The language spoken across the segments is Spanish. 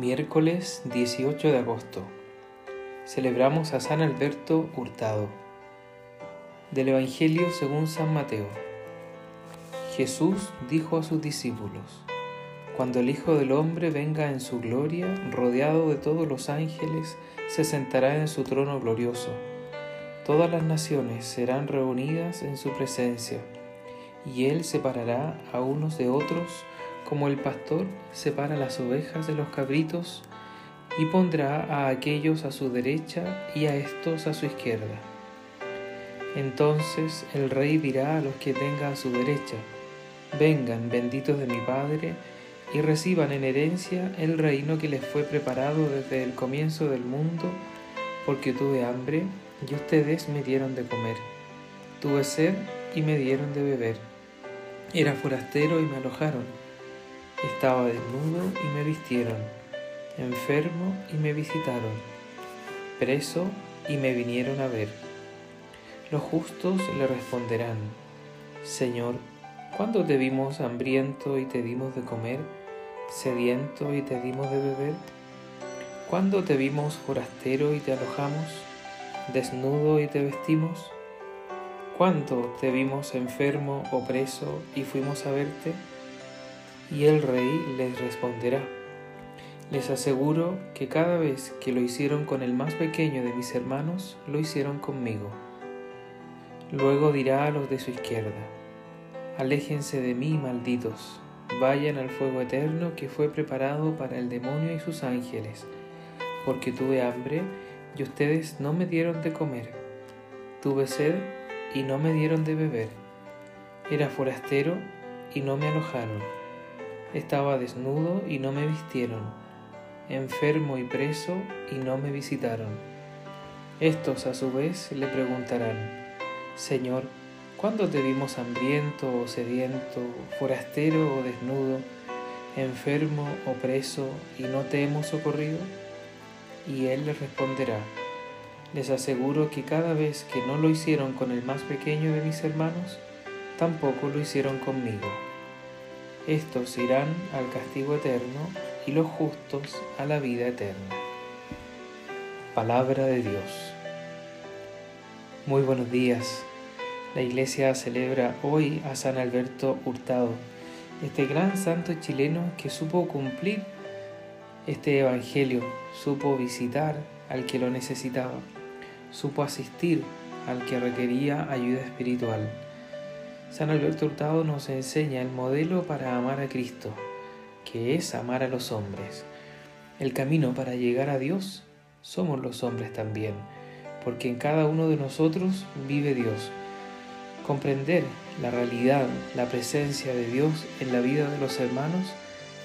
Miércoles 18 de agosto. Celebramos a San Alberto Hurtado. Del Evangelio según San Mateo. Jesús dijo a sus discípulos, Cuando el Hijo del Hombre venga en su gloria, rodeado de todos los ángeles, se sentará en su trono glorioso. Todas las naciones serán reunidas en su presencia, y él separará a unos de otros, como el pastor separa las ovejas de los cabritos, y pondrá a aquellos a su derecha y a estos a su izquierda. Entonces el rey dirá a los que tenga a su derecha, vengan benditos de mi Padre, y reciban en herencia el reino que les fue preparado desde el comienzo del mundo, porque tuve hambre y ustedes me dieron de comer, tuve sed y me dieron de beber, era forastero y me alojaron estaba desnudo y me vistieron, enfermo y me visitaron, preso y me vinieron a ver. Los justos le responderán, Señor, ¿cuándo te vimos hambriento y te dimos de comer, sediento y te dimos de beber? ¿Cuándo te vimos forastero y te alojamos, desnudo y te vestimos? ¿Cuándo te vimos enfermo o preso y fuimos a verte? Y el rey les responderá, les aseguro que cada vez que lo hicieron con el más pequeño de mis hermanos, lo hicieron conmigo. Luego dirá a los de su izquierda, aléjense de mí, malditos, vayan al fuego eterno que fue preparado para el demonio y sus ángeles, porque tuve hambre y ustedes no me dieron de comer, tuve sed y no me dieron de beber, era forastero y no me alojaron estaba desnudo y no me vistieron, enfermo y preso y no me visitaron. Estos a su vez le preguntarán, Señor, ¿cuándo te vimos hambriento o sediento, forastero o desnudo, enfermo o preso y no te hemos socorrido? Y él les responderá, les aseguro que cada vez que no lo hicieron con el más pequeño de mis hermanos, tampoco lo hicieron conmigo. Estos irán al castigo eterno y los justos a la vida eterna. Palabra de Dios. Muy buenos días. La iglesia celebra hoy a San Alberto Hurtado, este gran santo chileno que supo cumplir este Evangelio, supo visitar al que lo necesitaba, supo asistir al que requería ayuda espiritual San Alberto Hurtado nos enseña el modelo para amar a Cristo, que es amar a los hombres. El camino para llegar a Dios somos los hombres también, porque en cada uno de nosotros vive Dios. Comprender la realidad, la presencia de Dios en la vida de los hermanos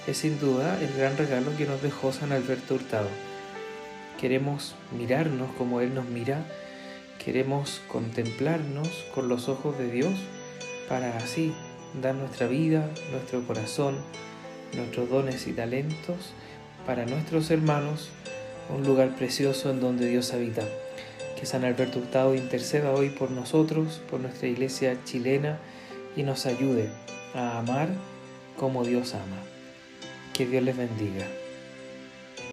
es sin duda el gran regalo que nos dejó San Alberto Hurtado. Queremos mirarnos como Él nos mira, queremos contemplarnos con los ojos de Dios para así dar nuestra vida, nuestro corazón, nuestros dones y talentos para nuestros hermanos, un lugar precioso en donde Dios habita. Que San Alberto Hurtado interceda hoy por nosotros, por nuestra iglesia chilena y nos ayude a amar como Dios ama. Que Dios les bendiga.